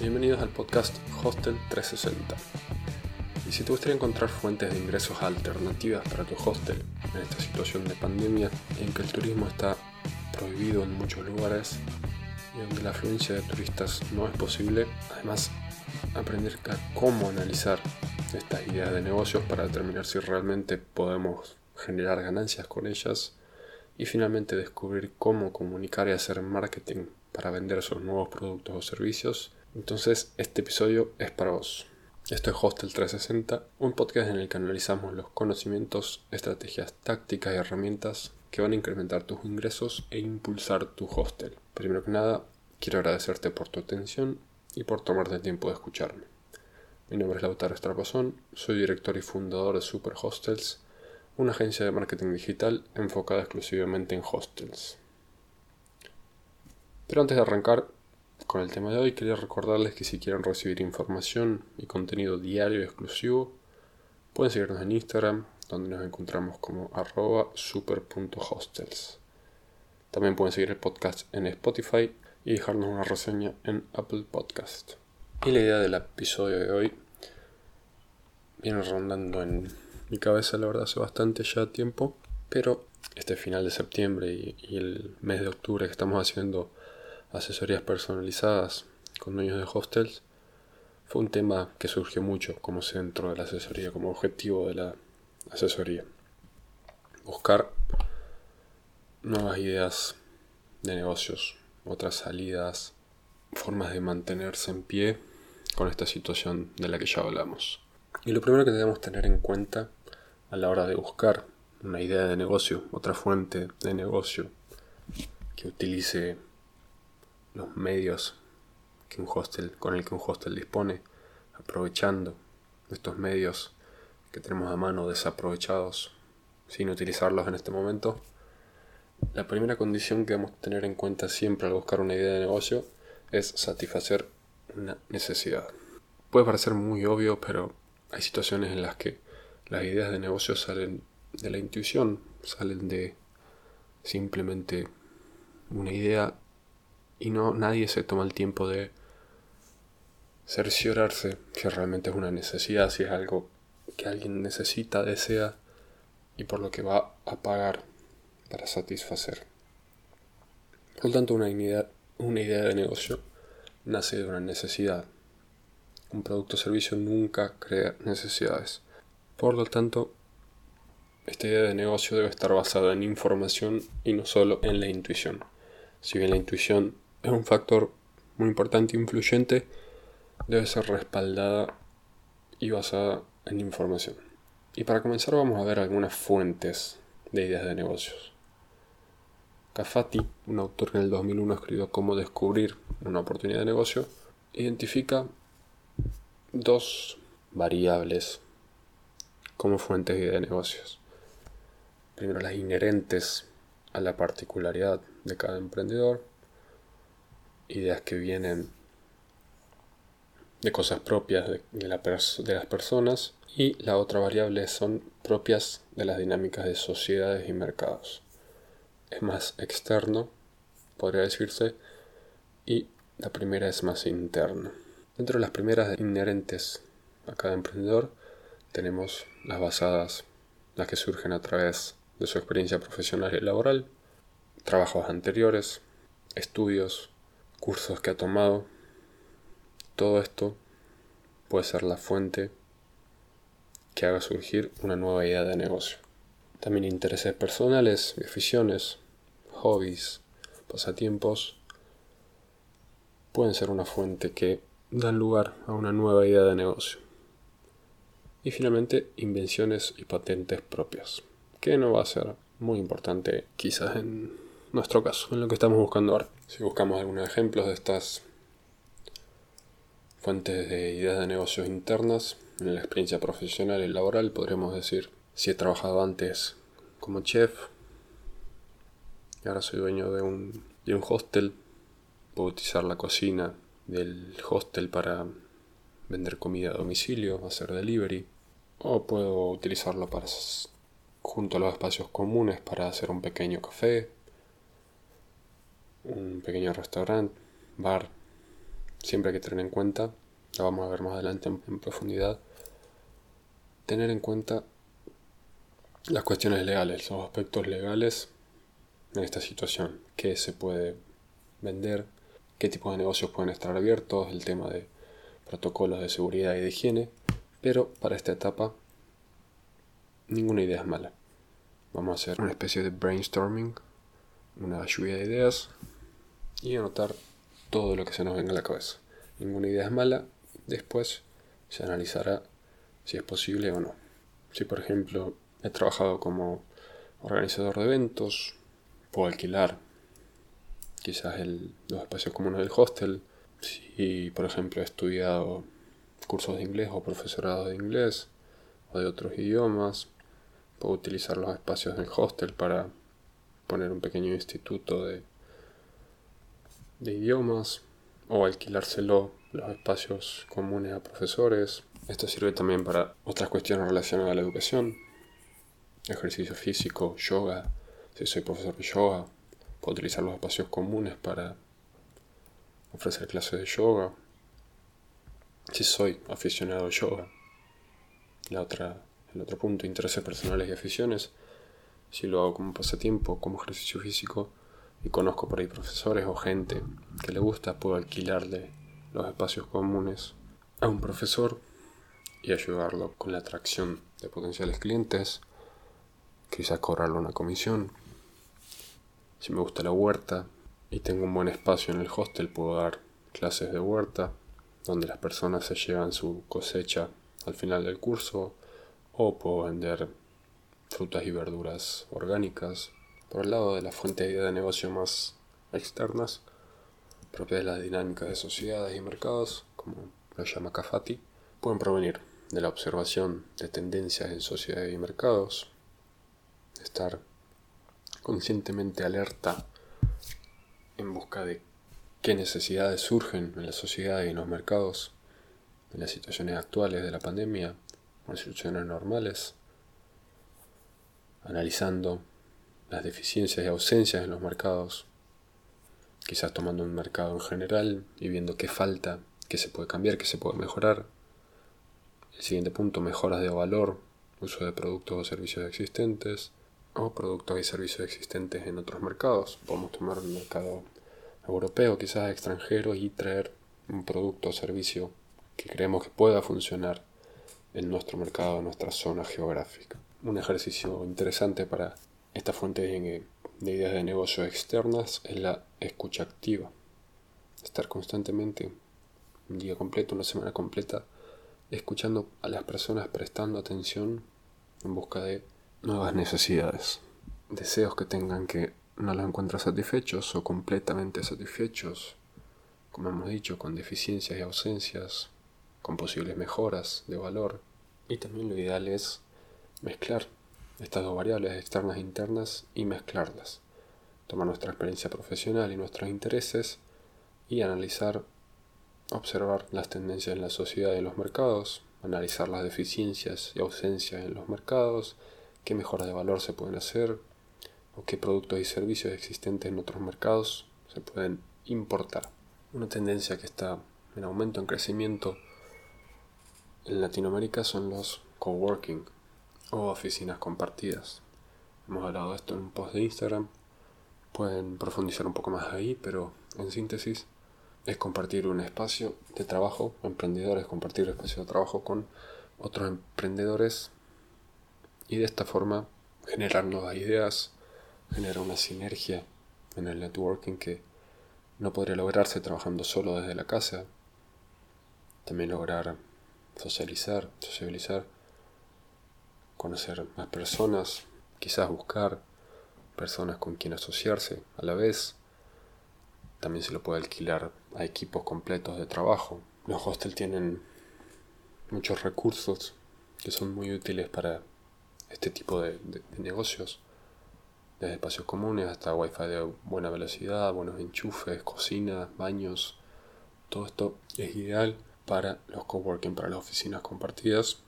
Bienvenidos al podcast Hostel 360. Y si te gustaría encontrar fuentes de ingresos alternativas para tu hostel en esta situación de pandemia en que el turismo está prohibido en muchos lugares y donde la afluencia de turistas no es posible, además aprender a cómo analizar estas ideas de negocios para determinar si realmente podemos generar ganancias con ellas y finalmente descubrir cómo comunicar y hacer marketing para vender esos nuevos productos o servicios, entonces este episodio es para vos. Esto es Hostel 360, un podcast en el que analizamos los conocimientos, estrategias tácticas y herramientas que van a incrementar tus ingresos e impulsar tu hostel. Primero que nada, quiero agradecerte por tu atención y por tomarte el tiempo de escucharme. Mi nombre es Lautaro Estrapazón, soy director y fundador de Super Hostels, una agencia de marketing digital enfocada exclusivamente en hostels. Pero antes de arrancar con el tema de hoy, quería recordarles que si quieren recibir información y contenido diario exclusivo, pueden seguirnos en Instagram, donde nos encontramos como arroba super.hostels. También pueden seguir el podcast en Spotify y dejarnos una reseña en Apple Podcast. Y la idea del episodio de hoy viene rondando en mi cabeza, la verdad, hace bastante ya tiempo, pero este final de septiembre y, y el mes de octubre que estamos haciendo asesorías personalizadas con dueños de hostels, fue un tema que surgió mucho como centro de la asesoría, como objetivo de la asesoría. Buscar nuevas ideas de negocios, otras salidas, formas de mantenerse en pie con esta situación de la que ya hablamos. Y lo primero que debemos tener en cuenta a la hora de buscar una idea de negocio, otra fuente de negocio que utilice los medios que un hostel, con el que un hostel dispone, aprovechando estos medios que tenemos a mano desaprovechados sin utilizarlos en este momento. La primera condición que debemos tener en cuenta siempre al buscar una idea de negocio es satisfacer una necesidad. Puede parecer muy obvio, pero hay situaciones en las que las ideas de negocio salen de la intuición, salen de simplemente una idea y no nadie se toma el tiempo de cerciorarse que realmente es una necesidad, si es algo que alguien necesita, desea y por lo que va a pagar para satisfacer. Por lo tanto, una idea, una idea de negocio nace de una necesidad. Un producto o servicio nunca crea necesidades. Por lo tanto, esta idea de negocio debe estar basada en información y no solo en la intuición. Si bien la intuición es un factor muy importante e influyente, debe ser respaldada y basada en información. Y para comenzar vamos a ver algunas fuentes de ideas de negocios. Cafati, un autor que en el 2001 escribió Cómo descubrir una oportunidad de negocio, identifica dos variables como fuentes de ideas de negocios. Primero las inherentes a la particularidad de cada emprendedor ideas que vienen de cosas propias de, las personas y la otra variable son propias de las dinámicas de sociedades y mercados. Es más externo, podría decirse, y la primera es más interna. Dentro de las primeras inherentes a cada emprendedor tenemos las basadas, las que surgen a través de su experiencia profesional y laboral, trabajos anteriores, estudios, cursos que ha tomado. Todo esto puede ser la fuente que haga surgir una nueva idea de negocio. También intereses personales, aficiones, hobbies, pasatiempos pueden ser una fuente que dan lugar a una nueva idea de negocio. Y finalmente, invenciones y patentes propias, que no va a ser muy importante quizás en nuestro caso, en lo que estamos buscando ahora. Si buscamos algunos ejemplos de estas fuentes de ideas de negocios internas, en la experiencia profesional y laboral podremos decir si he trabajado antes como chef y ahora soy dueño de un, de un hostel, puedo utilizar la cocina del hostel para vender comida a domicilio, hacer delivery, o puedo utilizarlo para junto a los espacios comunes para hacer un pequeño café un pequeño restaurante, bar, siempre hay que tener en cuenta, la vamos a ver más adelante en, profundidad, tener en cuenta las cuestiones legales, los aspectos legales en esta situación, qué se puede vender, qué tipo de negocios pueden estar abiertos, el tema de protocolos de seguridad y de higiene, pero para esta etapa ninguna idea es mala. Vamos a hacer una especie de brainstorming, una lluvia de ideas y anotar todo lo que se nos venga a la cabeza. Ninguna idea es mala, después se analizará si es posible o no. Si por ejemplo he trabajado como organizador de eventos, puedo alquilar quizás los espacios comunes del hostel. Si por ejemplo he estudiado cursos de inglés o profesorado de inglés o de otros idiomas, puedo utilizar los espacios del hostel para poner un pequeño instituto de de idiomas o alquilárselo los espacios comunes a profesores. Esto sirve también para otras cuestiones relacionadas a la educación, ejercicio físico, yoga. Si soy profesor de yoga, puedo utilizar los espacios comunes para ofrecer clases de yoga. Si soy aficionado a yoga, la otra, el otro punto, intereses personales y aficiones. Si lo hago como pasatiempo, como ejercicio físico, y conozco por ahí profesores o gente que le gusta, puedo alquilarle los espacios comunes a un profesor y ayudarlo con la atracción de potenciales clientes, quizás cobrarle una comisión. Si me gusta la huerta y tengo un buen espacio en el hostel, puedo dar clases de huerta, donde las personas se llevan su cosecha al final del curso, o puedo vender frutas y verduras orgánicas por el lado de la fuente de negocio más externas, propias de las dinámicas de sociedades y mercados, como lo llama Cafati, pueden provenir de la observación de tendencias en sociedades y mercados, estar conscientemente alerta en busca de qué necesidades surgen en la sociedad y en los mercados, en las situaciones actuales de la pandemia, en las situaciones normales, analizando las deficiencias y ausencias en los mercados, quizás tomando un mercado en general y viendo qué falta, qué se puede cambiar, qué se puede mejorar. El siguiente punto, mejoras de valor, uso de productos o servicios existentes o productos y servicios existentes en otros mercados. Podemos tomar un mercado europeo, quizás extranjero, y traer un producto o servicio que creemos que pueda funcionar en nuestro mercado, en nuestra zona geográfica. Un ejercicio interesante para esta fuente de, ideas de negocio externas es la escucha activa. Estar constantemente, un día completo, una semana completa, escuchando a las personas, prestando atención en busca de nuevas necesidades. Deseos que tengan que no los encuentran satisfechos o completamente satisfechos, como hemos dicho, con deficiencias y ausencias, con posibles mejoras de valor. Y también lo ideal es mezclar estas dos variables externas e internas y mezclarlas. Tomar nuestra experiencia profesional y nuestros intereses y analizar, observar las tendencias en la sociedad y en los mercados, analizar las deficiencias y ausencias en los mercados, qué mejoras de valor se pueden hacer o qué productos y servicios existentes en otros mercados se pueden importar. Una tendencia que está en aumento, en crecimiento en Latinoamérica son los coworking, o oficinas compartidas. Hemos hablado de esto en un post de Instagram. Pueden profundizar un poco más ahí, pero en síntesis es compartir un espacio de trabajo, emprendedores, compartir un espacio de trabajo con otros emprendedores y de esta forma generar nuevas ideas, generar una sinergia en el networking que no podría lograrse trabajando solo desde la casa. También lograr socializar, sociabilizar conocer más personas, quizás buscar personas con quien asociarse a la vez. También se lo puede alquilar a equipos completos de trabajo. Los hostels tienen muchos recursos que son muy útiles para este tipo de, negocios. Desde espacios comunes hasta wifi de buena velocidad, buenos enchufes, cocinas, baños. Todo esto es ideal para los coworking, para las oficinas compartidas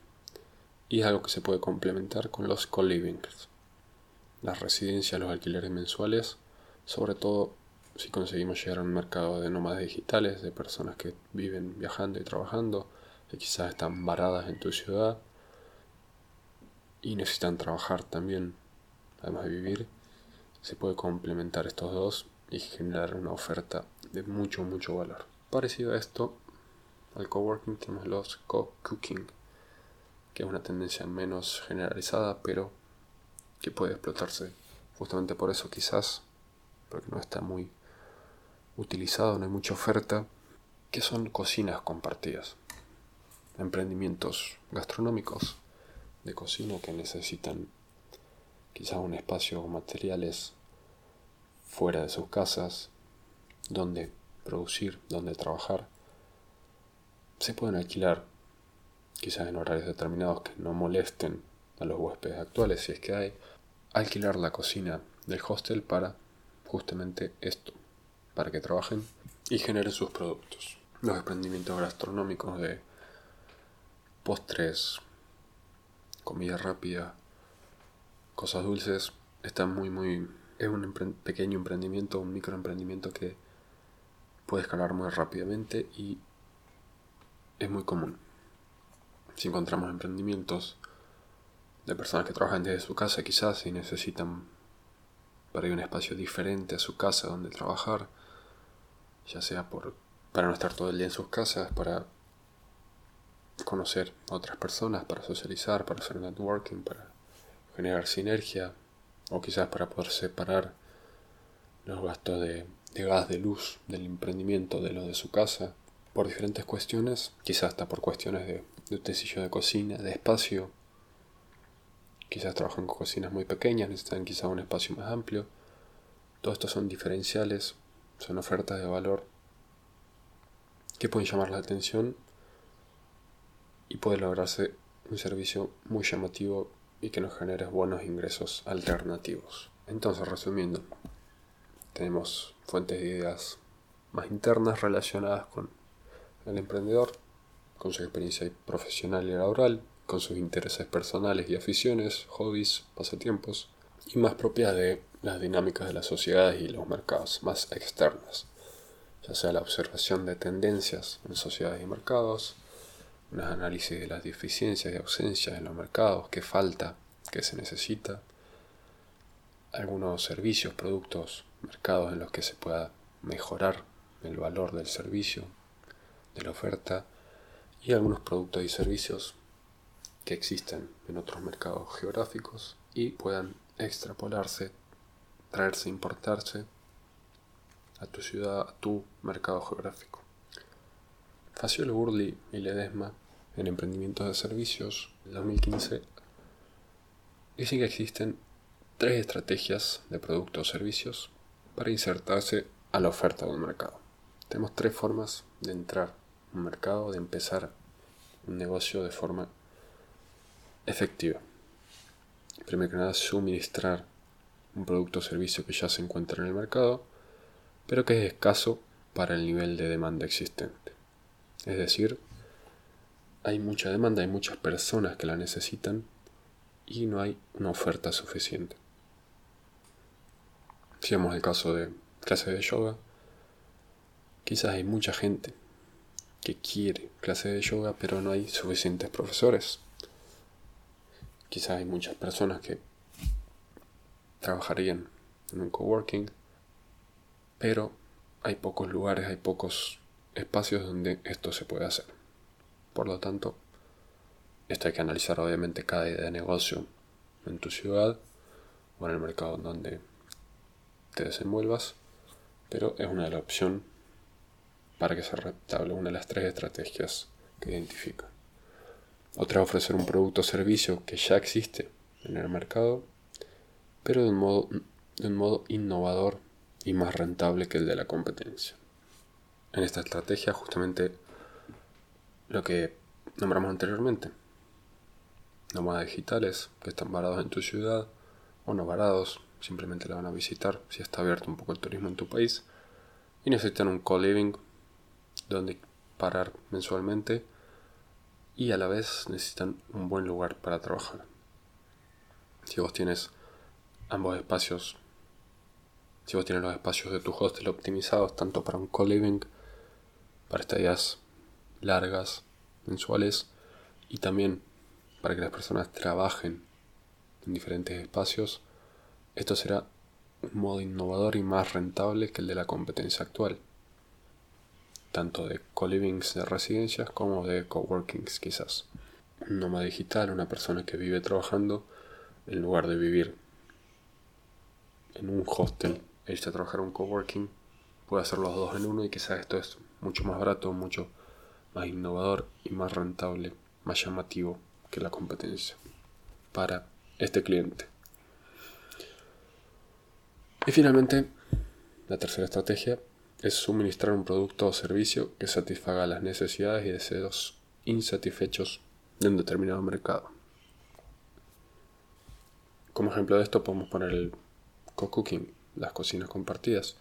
y es algo que se puede complementar con los co-livings, las residencias, los alquileres mensuales, sobre todo si conseguimos llegar a un mercado de nómadas digitales, de personas que viven viajando y trabajando, que quizás están varadas en tu ciudad y necesitan trabajar también, además de vivir, se puede complementar estos dos y generar una oferta de mucho, mucho valor. Parecido a esto, al coworking tenemos los co-cooking, que es una tendencia menos generalizada, pero que puede explotarse justamente por eso quizás, porque no está muy utilizado, no hay mucha oferta, que son cocinas compartidas, emprendimientos gastronómicos de cocina que necesitan quizás un espacio o materiales fuera de sus casas, donde producir, donde trabajar. Se pueden alquilar, quizás en horarios determinados que no molesten a los huéspedes actuales, si es que hay, alquilar la cocina del hostel para justamente esto, para que trabajen y generen sus productos. Los emprendimientos gastronómicos de postres, comida rápida, cosas dulces, están muy, muy... Es un pequeño emprendimiento, un microemprendimiento que puede escalar muy rápidamente y es muy común. Si encontramos emprendimientos de personas que trabajan desde su casa quizás y necesitan para ir un espacio diferente a su casa donde trabajar, ya sea por para no estar todo el día en sus casas, para conocer a otras personas, para socializar, para hacer networking, para generar sinergia, o quizás para poder separar los gastos de, gas, de luz, del emprendimiento, de lo de su casa, por diferentes cuestiones, quizás hasta por cuestiones de, de de cocina, de espacio, quizás trabajan con cocinas muy pequeñas, necesitan quizás un espacio más amplio. Todo esto son diferenciales, son ofertas de valor que pueden llamar la atención y puede lograrse un servicio muy llamativo y que nos genere buenos ingresos alternativos. Entonces, resumiendo, tenemos fuentes de ideas más internas relacionadas con el emprendedor, con su experiencia profesional y laboral, con sus intereses personales y aficiones, hobbies, pasatiempos, y más propias de las dinámicas de las sociedades y los mercados, más externas, ya sea la observación de tendencias en sociedades y mercados, un análisis de las deficiencias y ausencias en los mercados, qué falta, qué se necesita, algunos servicios, productos, mercados en los que se pueda mejorar el valor del servicio, de la oferta, y algunos productos y servicios que existen en otros mercados geográficos y puedan extrapolarse, traerse, importarse a tu ciudad, a tu mercado geográfico. Faciolo Burley y Ledesma en Emprendimientos de Servicios, en 2015, dicen que existen tres estrategias de productos o servicios para insertarse a la oferta de un mercado. Tenemos tres formas de entrar un mercado, de empezar un negocio de forma efectiva. Primero que nada, suministrar un producto o servicio que ya se encuentra en el mercado, pero que es escaso para el nivel de demanda existente. Es decir, hay mucha demanda, hay muchas personas que la necesitan y no hay una oferta suficiente. Si vemos el caso de clases de yoga, quizás hay mucha gente que quiere clases de yoga, pero no hay suficientes profesores. Quizás hay muchas personas que trabajarían en un coworking, pero hay pocos lugares, hay pocos espacios donde esto se puede hacer. Por lo tanto, esto hay que analizar obviamente cada idea de negocio en tu ciudad o en el mercado donde te desenvuelvas, pero es una de las opciones para que se rentable, una de las tres estrategias que identifica. Otra es ofrecer un producto o servicio que ya existe en el mercado, pero de un modo, de un modo innovador y más rentable que el de la competencia. En esta estrategia justamente lo que nombramos anteriormente. Nómadas digitales que están varados en tu ciudad o no varados, simplemente la van a visitar si está abierto un poco el turismo en tu país y necesitan un co-living donde parar mensualmente y a la vez necesitan un buen lugar para trabajar. Si vos tienes ambos espacios Si vos tienes los espacios de tu hostel optimizados tanto para un co-living, para estadías largas, mensuales, y también para que las personas trabajen en diferentes espacios, esto será un modo innovador y más rentable que el de la competencia actual, tanto de co-livings de residencias como de coworkings quizás. Un nómada digital, una persona que vive trabajando en lugar de vivir en un hostel irse a trabajar en un coworking, puede hacer los dos en uno y quizás esto es mucho más barato, mucho más innovador y más rentable, más llamativo que la competencia para este cliente. Y finalmente, la tercera estrategia es suministrar un producto o servicio que satisfaga las necesidades y deseos insatisfechos de un determinado mercado. Como ejemplo de esto podemos poner el co-cooking, las cocinas compartidas,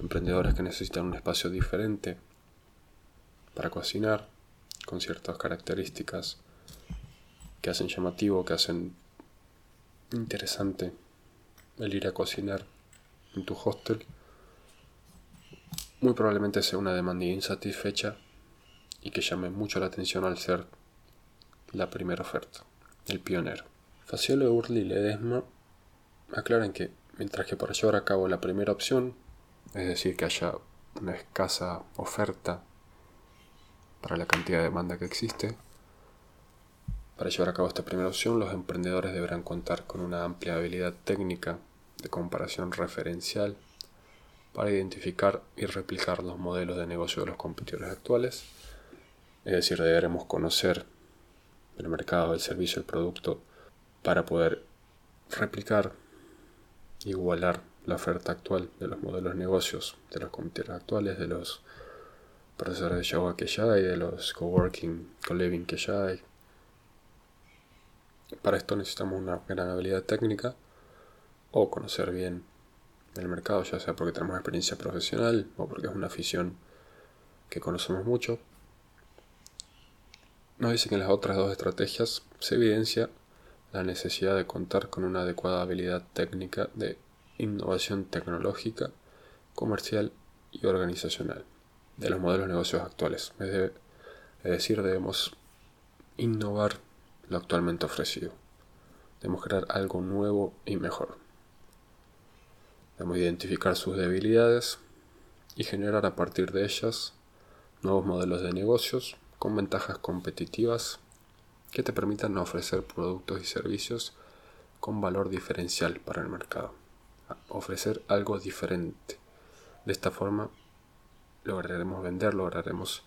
emprendedores que necesitan un espacio diferente para cocinar con ciertas características que hacen llamativo, que hacen interesante el ir a cocinar en tu hostel, muy probablemente sea una demanda insatisfecha y que llame mucho la atención al ser la primera oferta, el pionero. Faciolo, Urli y Ledesma aclaran que mientras que para llevar a cabo la primera opción, es decir, que haya una escasa oferta para la cantidad de demanda que existe, para llevar a cabo esta primera opción, los emprendedores deberán contar con una amplia habilidad técnica de comparación referencial para identificar y replicar los modelos de negocio de los competidores actuales. Es decir, deberemos conocer el mercado, el servicio, el producto para poder replicar, igualar la oferta actual de los modelos de negocios de los competidores actuales, de los profesores de yoga que ya hay, de los coworking, co-living que ya hay. Para esto necesitamos una gran habilidad técnica o conocer bien el mercado, ya sea porque tenemos experiencia profesional o porque es una afición que conocemos mucho. Nos dice que en las otras dos estrategias se evidencia la necesidad de contar con una adecuada habilidad técnica de innovación tecnológica, comercial y organizacional de los modelos de negocios actuales. Es, decir, debemos innovar lo actualmente ofrecido. Debemos crear algo nuevo y mejor. Debemos identificar sus debilidades y generar a partir de ellas nuevos modelos de negocios con ventajas competitivas que te permitan ofrecer productos y servicios con valor diferencial para el mercado. Ofrecer algo diferente. De esta forma lograremos vender, lograremos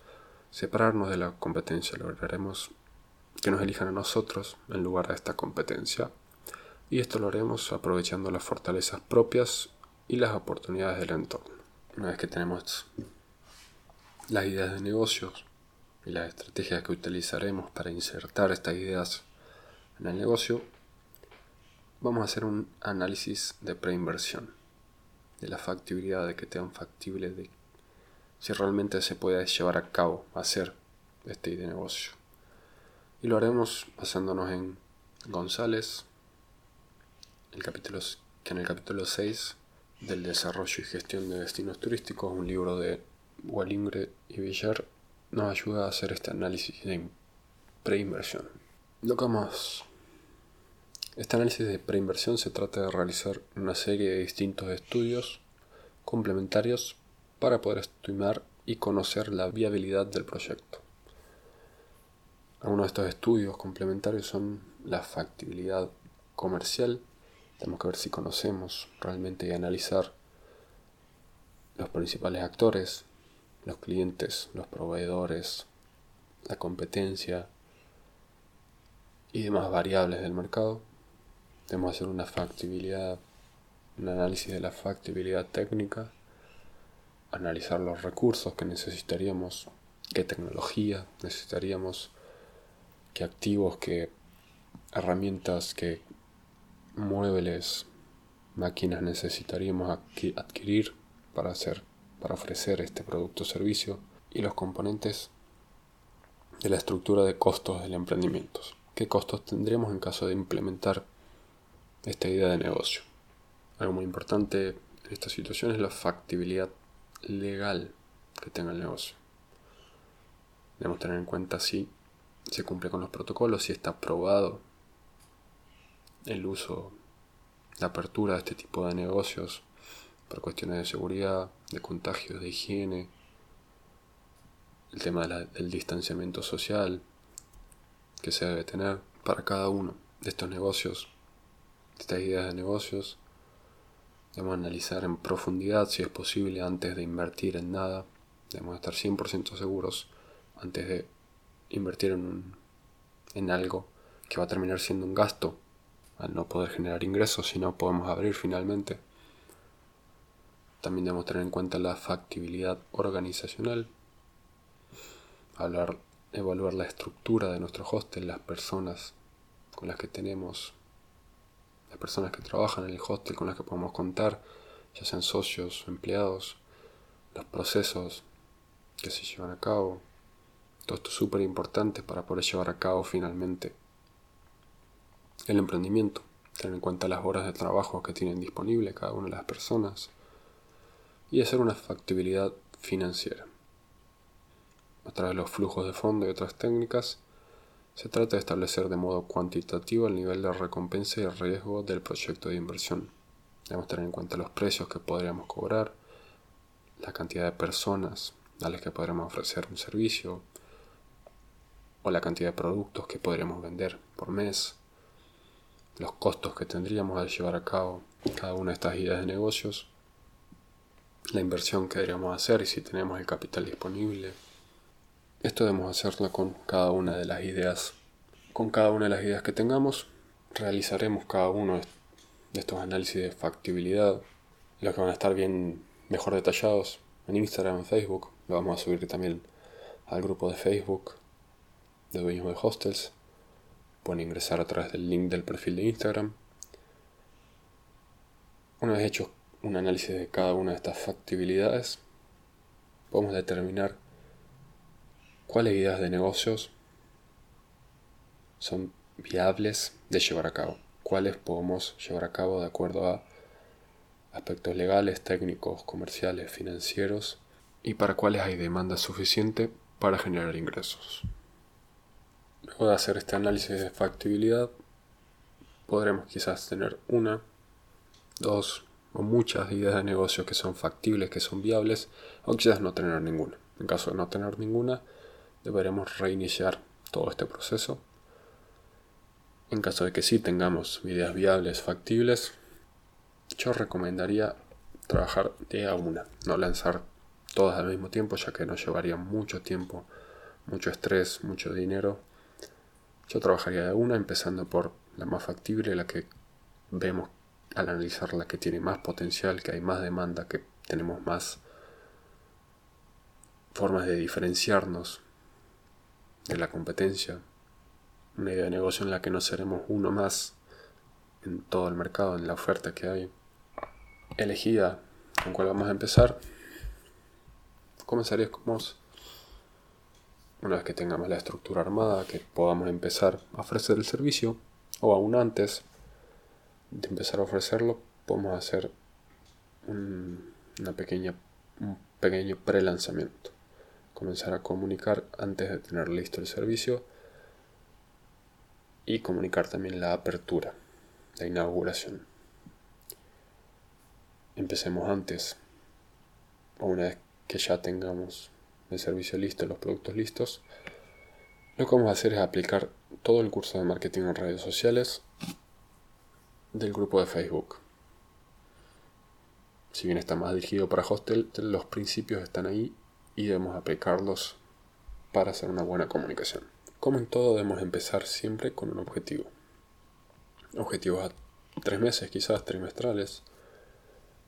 separarnos de la competencia, lograremos que nos elijan a nosotros en lugar de esta competencia. Y esto lo haremos aprovechando las fortalezas propias y las oportunidades del entorno. Una vez que tenemos las ideas de negocios y las estrategias que utilizaremos para insertar estas ideas en el negocio, vamos a hacer un análisis de preinversión, de la factibilidad, de que tengan factible, de si realmente se puede llevar a cabo, hacer este negocio. Y lo haremos basándonos en González, el capítulo, que en el capítulo 6 del desarrollo y gestión de destinos turísticos, un libro de Wallingre y Villar, nos ayuda a hacer este análisis de preinversión. Lo que más. Este análisis de preinversión se trata de realizar una serie de distintos estudios complementarios para poder estimar y conocer la viabilidad del proyecto. Algunos de estos estudios complementarios son la factibilidad comercial, tenemos que ver si conocemos realmente y analizar los principales actores, los clientes, los proveedores, la competencia y demás variables del mercado. Debemos hacer una factibilidad, un análisis de la factibilidad técnica, analizar los recursos que necesitaríamos, qué tecnología necesitaríamos, qué activos, qué herramientas, qué muebles, máquinas necesitaríamos adquirir para hacer, para ofrecer este producto o servicio y los componentes de la estructura de costos del emprendimiento. ¿Qué costos tendríamos en caso de implementar esta idea de negocio? Algo muy importante en esta situación es la factibilidad legal que tenga el negocio. Debemos tener en cuenta si se cumple con los protocolos, si está aprobado el uso, la apertura de este tipo de negocios por cuestiones de seguridad, de contagios, de higiene, el tema del distanciamiento social que se debe tener para cada uno de estos negocios, de estas ideas de negocios. Debemos analizar en profundidad si es posible antes de invertir en nada. Debemos estar 100% seguros antes de invertir en, en algo que va a terminar siendo un gasto al no poder generar ingresos si no podemos abrir finalmente. También debemos tener en cuenta la factibilidad organizacional, hablar, evaluar la estructura de nuestro hostel, las personas con las que tenemos, las personas que trabajan en el hostel con las que podemos contar, ya sean socios empleados, los procesos que se llevan a cabo, todo esto es súper importante para poder llevar a cabo finalmente el emprendimiento. Tener en cuenta las horas de trabajo que tienen disponible cada una de las personas y hacer una factibilidad financiera. A través de los flujos de fondo y otras técnicas, se trata de establecer de modo cuantitativo el nivel de recompensa y riesgo del proyecto de inversión. Debemos tener en cuenta los precios que podríamos cobrar, la cantidad de personas a las que podremos ofrecer un servicio, o la cantidad de productos que podríamos vender por mes, los costos que tendríamos al llevar a cabo cada una de estas ideas de negocios, la inversión que deberíamos hacer y si tenemos el capital disponible. Esto debemos hacerlo con cada una de las ideas. Con cada una de las ideas que tengamos, realizaremos cada uno de estos análisis de factibilidad, los que van a estar bien mejor detallados en Instagram, en Facebook. Lo vamos a subir también al grupo de Facebook de dueños de hostels. Pueden ingresar a través del link del perfil de Instagram. Una vez hecho un análisis de cada una de estas factibilidades, podemos determinar cuáles ideas de negocios son viables de llevar a cabo, cuáles podemos llevar a cabo de acuerdo a aspectos legales, técnicos, comerciales, financieros y para cuáles hay demanda suficiente para generar ingresos. Luego de hacer este análisis de factibilidad, podremos quizás tener una, dos o muchas ideas de negocio que son factibles, que son viables, o quizás no tener ninguna. En caso de no tener ninguna, deberemos reiniciar todo este proceso. En caso de que sí tengamos ideas viables, factibles, yo recomendaría trabajar de a una, no lanzar todas al mismo tiempo, ya que nos llevaría mucho tiempo, mucho estrés, mucho dinero yo trabajaría de una, empezando por la más factible, la que vemos al analizar la que tiene más potencial, que hay más demanda, que tenemos más formas de diferenciarnos de la competencia. Una idea de negocio en la que no seremos uno más en todo el mercado, en la oferta que hay. Elegida con cuál vamos a empezar. Comenzaríamos una vez que tengamos la estructura armada, que podamos empezar a ofrecer el servicio, o aún antes de empezar a ofrecerlo, podemos hacer un, una pequeña, un pequeño pre-lanzamiento. Comenzar a comunicar antes de tener listo el servicio y comunicar también la apertura, la inauguración. Empecemos antes, o una vez que ya tengamos el servicio listo, los productos listos, lo que vamos a hacer es aplicar todo el curso de marketing en redes sociales del grupo de Facebook. Si bien está más dirigido para hostel, los principios están ahí y debemos aplicarlos para hacer una buena comunicación. Como en todo, debemos empezar siempre con un objetivo. Objetivos a tres meses, quizás trimestrales.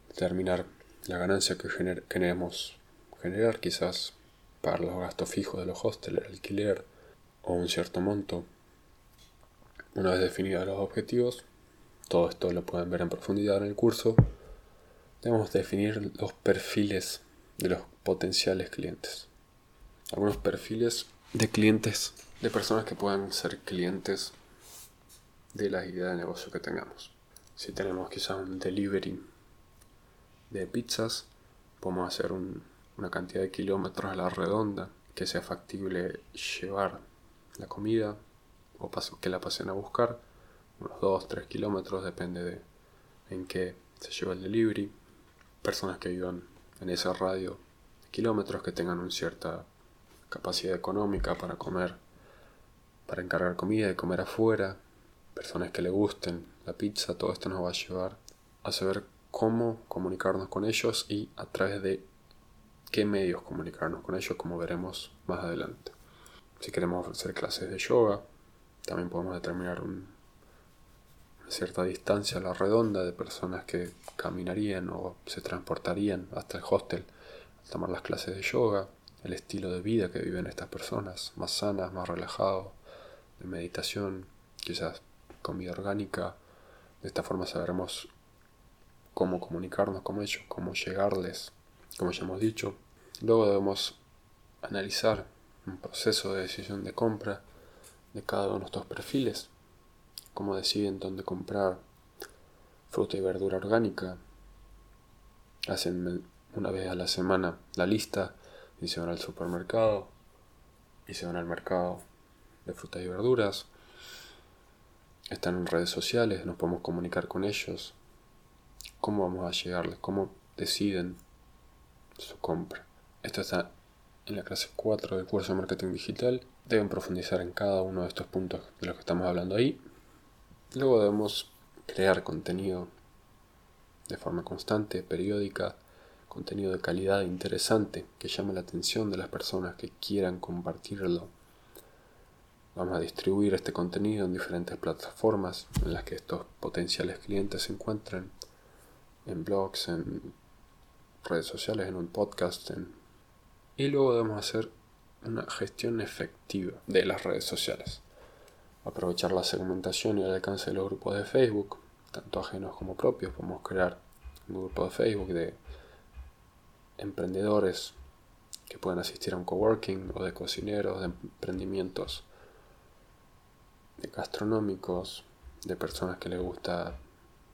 Determinar la ganancia que queremos generar, quizás para los gastos fijos de los hostels, el alquiler o un cierto monto. Una vez definidos los objetivos, todo esto lo pueden ver en profundidad en el curso, debemos definir los perfiles de los potenciales clientes. Algunos perfiles de clientes, de personas que puedan ser clientes de la idea de negocio que tengamos. Si tenemos quizás un delivery de pizzas, podemos hacer una cantidad de kilómetros a la redonda que sea factible llevar la comida o que la pasen a buscar, unos 2-3 kilómetros, depende de en qué se lleva el delivery. Personas que vivan en ese radio de kilómetros, que tengan una cierta capacidad económica para comer, para encargar comida y comer afuera, personas que le gusten la pizza, todo esto nos va a llevar a saber cómo comunicarnos con ellos y a través de qué medios comunicarnos con ellos, como veremos más adelante. Si queremos ofrecer clases de yoga, también podemos determinar una cierta distancia a la redonda de personas que caminarían o se transportarían hasta el hostel a tomar las clases de yoga, el estilo de vida que viven estas personas, más sanas, más relajados, de meditación, quizás comida orgánica. De esta forma sabremos cómo comunicarnos con ellos, cómo llegarles, como ya hemos dicho. Luego debemos analizar un proceso de decisión de compra de cada uno de nuestros perfiles, cómo deciden dónde comprar fruta y verdura orgánica. Hacen una vez a la semana la lista y se van al supermercado y se van al mercado de frutas y verduras. Están en redes sociales, nos podemos comunicar con ellos, cómo vamos a llegarles, cómo deciden su compra. Esto está en la clase 4 del curso de marketing digital. Deben profundizar en cada uno de estos puntos de los que estamos hablando ahí. Luego debemos crear contenido de forma constante, periódica, contenido de calidad interesante que llame la atención de las personas que quieran compartirlo. Vamos a distribuir este contenido en diferentes plataformas en las que estos potenciales clientes se encuentren en blogs, en redes sociales, en un podcast. Y luego debemos hacer una gestión efectiva de las redes sociales. Aprovechar la segmentación y el alcance de los grupos de Facebook, tanto ajenos como propios. Podemos crear un grupo de Facebook de emprendedores que puedan asistir a un coworking o de cocineros, de emprendimientos de gastronómicos, de personas que les gusta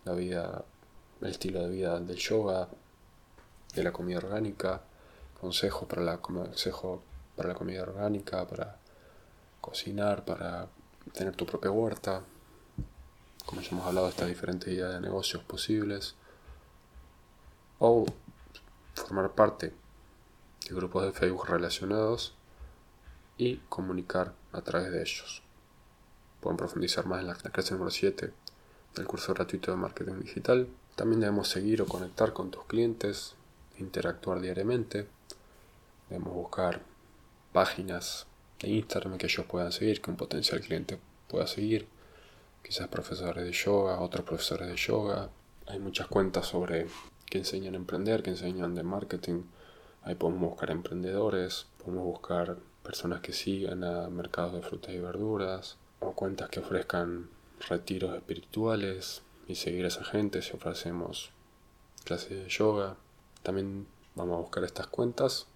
la vida el estilo de vida del yoga, de la comida orgánica, consejo para la, consejo para la comida orgánica, para cocinar, para tener tu propia huerta, como ya hemos hablado estas diferentes ideas de negocios posibles, o formar parte de grupos de Facebook relacionados y comunicar a través de ellos. Pueden profundizar más en la clase número 7 del curso gratuito de marketing digital. También debemos seguir o conectar con tus clientes, interactuar diariamente. Debemos buscar páginas de Instagram que ellos puedan seguir, que un potencial cliente pueda seguir. Quizás profesores de yoga, otros profesores de yoga. Hay muchas cuentas sobre que enseñan a emprender, que enseñan de marketing. Ahí podemos buscar emprendedores, podemos buscar personas que sigan a mercados de frutas y verduras, o cuentas que ofrezcan retiros espirituales, y seguir a esa gente si ofrecemos clases de yoga. También vamos a buscar estas cuentas,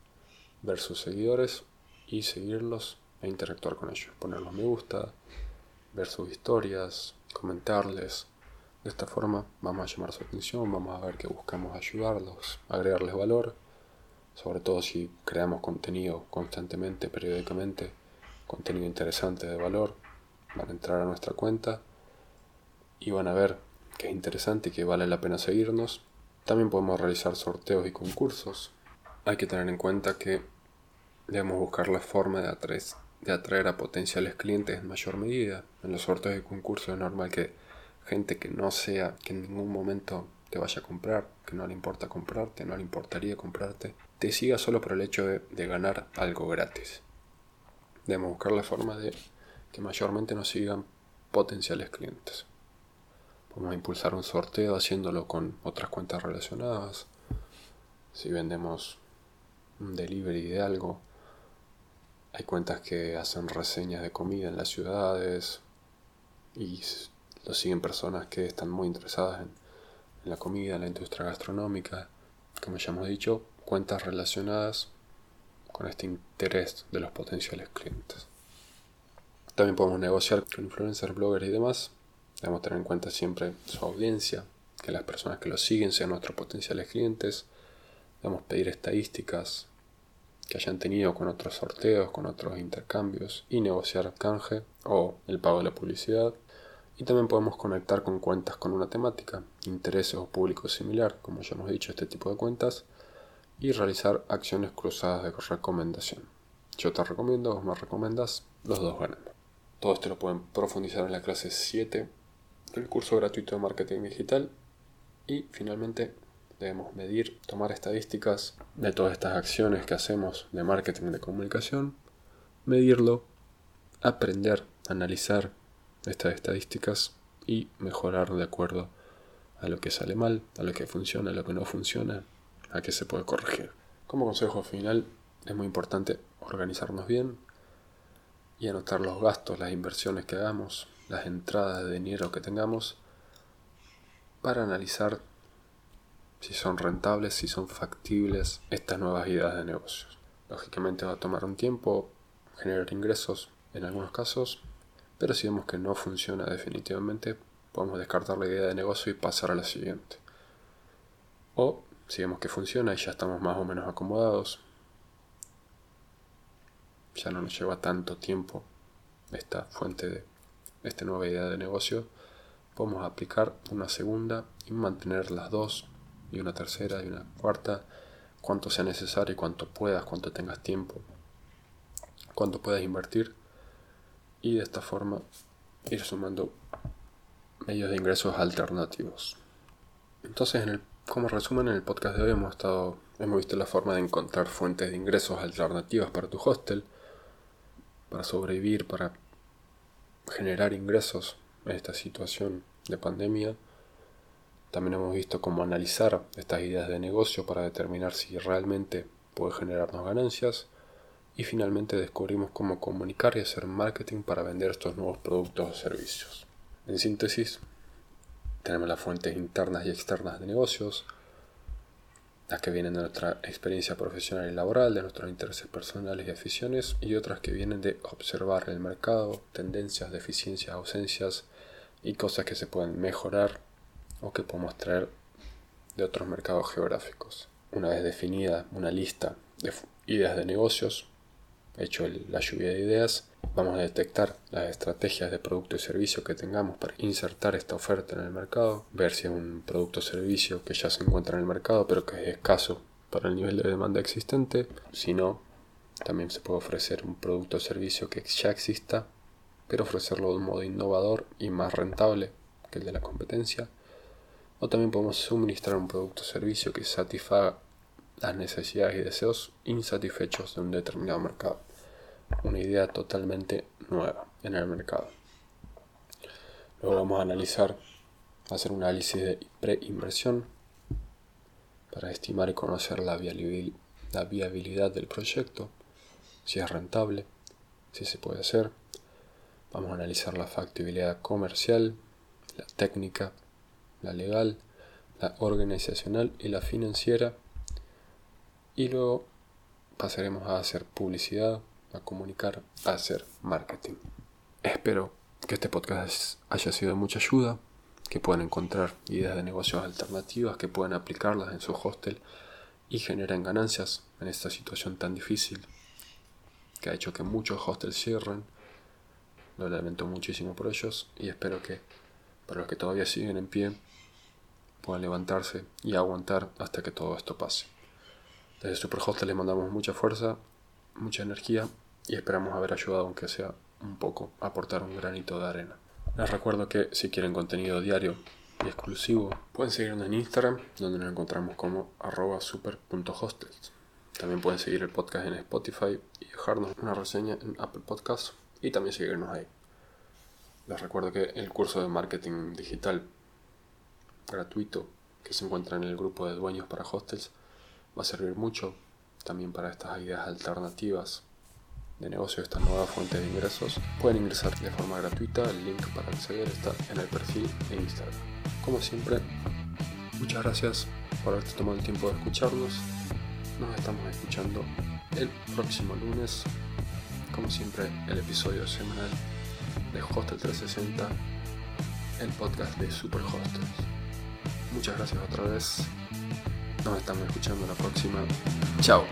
ver sus seguidores y seguirlos e interactuar con ellos. Ponerlos me gusta, ver sus historias, comentarles. De esta forma vamos a llamar su atención, vamos a ver que buscamos ayudarlos, agregarles valor, sobre todo si creamos contenido constantemente, periódicamente, contenido interesante de valor, van a entrar a nuestra cuenta y van a ver que es interesante y que vale la pena seguirnos. También podemos realizar sorteos y concursos. Hay que tener en cuenta que debemos buscar la forma de atraer, de atraer a potenciales clientes en mayor medida. En los sorteos y concursos es normal que gente que no sea, que en ningún momento te vaya a comprar, que no le importa comprarte, no le importaría comprarte, te siga solo por el hecho de, de ganar algo gratis. Debemos buscar la forma de que mayormente nos sigan potenciales clientes. Podemos impulsar un sorteo haciéndolo con otras cuentas relacionadas. Si vendemos un delivery de algo, hay cuentas que hacen reseñas de comida en las ciudades y lo siguen personas que están muy interesadas en, la comida, en la industria gastronómica. Como ya hemos dicho, cuentas relacionadas con este interés de los potenciales clientes. También podemos negociar con influencers, bloggers y demás Debemos tener en cuenta siempre su audiencia, que las personas que lo siguen sean nuestros potenciales clientes. Debemos pedir estadísticas que hayan tenido con otros sorteos, con otros intercambios y negociar canje o el pago de la publicidad. Y también podemos conectar con cuentas con una temática, intereses o público similar, como ya hemos dicho, este tipo de cuentas, y realizar acciones cruzadas de recomendación. Yo te recomiendo, vos me recomendas, los dos ganan. Todo esto lo pueden profundizar en la clase 7 del curso gratuito de marketing digital. Y finalmente debemos medir, tomar estadísticas de todas estas acciones que hacemos de marketing de comunicación, medirlo, aprender, analizar estas estadísticas y mejorar de acuerdo a lo que sale mal, a lo que funciona, a lo que no funciona, a qué se puede corregir. Como consejo final, es muy importante organizarnos bien y anotar los gastos, las inversiones que hagamos, las entradas de dinero que tengamos, para analizar si son rentables, si son factibles estas nuevas ideas de negocios. Lógicamente va a tomar un tiempo generar ingresos en algunos casos, pero si vemos que no funciona definitivamente, podemos descartar la idea de negocio y pasar a la siguiente. O si vemos que funciona y ya estamos más o menos acomodados, ya no nos lleva tanto tiempo esta fuente de esta nueva idea de negocio, podemos aplicar una segunda y mantener las dos y una tercera y una cuarta, cuanto sea necesario cuanto puedas, cuanto tengas tiempo, cuanto puedas invertir y de esta forma ir sumando medios de ingresos alternativos. Entonces, en el, como resumen, en el podcast de hoy hemos estado, hemos visto la forma de encontrar fuentes de ingresos alternativas para tu hostel, para sobrevivir, para generar ingresos en esta situación de pandemia. También hemos visto cómo analizar estas ideas de negocio para determinar si realmente puede generarnos ganancias y finalmente descubrimos cómo comunicar y hacer marketing para vender estos nuevos productos o servicios. En síntesis, tenemos las fuentes internas y externas de negocios, las que vienen de nuestra experiencia profesional y laboral, de nuestros intereses personales y aficiones, y otras que vienen de observar el mercado, tendencias, deficiencias, ausencias y cosas que se pueden mejorar o que podemos traer de otros mercados geográficos. Una vez definida una lista de ideas de negocios, hecho la lluvia de ideas, vamos a detectar las estrategias de producto y servicio que tengamos para insertar esta oferta en el mercado, ver si es un producto o servicio que ya se encuentra en el mercado pero que es escaso para el nivel de demanda existente, si no, también se puede ofrecer un producto o servicio que ya exista, pero ofrecerlo de un modo innovador y más rentable que el de la competencia. O también podemos suministrar un producto o servicio que satisfaga las necesidades y deseos insatisfechos de un determinado mercado. Una idea totalmente nueva en el mercado. Luego vamos a analizar, hacer un análisis de preinversión para estimar y conocer la viabilidad del proyecto, si es rentable, si se puede hacer. Vamos a analizar la factibilidad comercial, la técnica, la legal, la organizacional y la financiera y luego pasaremos a hacer publicidad, a comunicar, a hacer marketing. Espero que este podcast haya sido de mucha ayuda, que puedan encontrar ideas de negocios alternativas, que puedan aplicarlas en su hostel y generen ganancias en esta situación tan difícil que ha hecho que muchos hostels cierren. Lo lamento muchísimo por ellos y espero que para los que todavía siguen en pie puedan levantarse y aguantar hasta que todo esto pase. Desde Superhostel les mandamos mucha fuerza, mucha energía y esperamos haber ayudado, aunque sea un poco, a aportar un granito de arena. Les recuerdo que si quieren contenido diario y exclusivo, pueden seguirnos en Instagram, donde nos encontramos como arroba super.hostels. También pueden seguir el podcast en Spotify y dejarnos una reseña en Apple Podcasts y también seguirnos ahí. Les recuerdo que el curso de marketing digital gratuito que se encuentra en el grupo de dueños para hostels va a servir mucho también para estas ideas alternativas de negocio, estas nuevas fuentes de ingresos. Pueden ingresar de forma gratuita, el link para acceder está en el perfil de Instagram. Como siempre, muchas gracias por haberte tomado el tiempo de escucharnos. Nos estamos escuchando el próximo lunes, como siempre, el episodio semanal de Hostel 360, el podcast de Super Hostels. Muchas gracias otra vez. Nos estamos escuchando la próxima. Chao.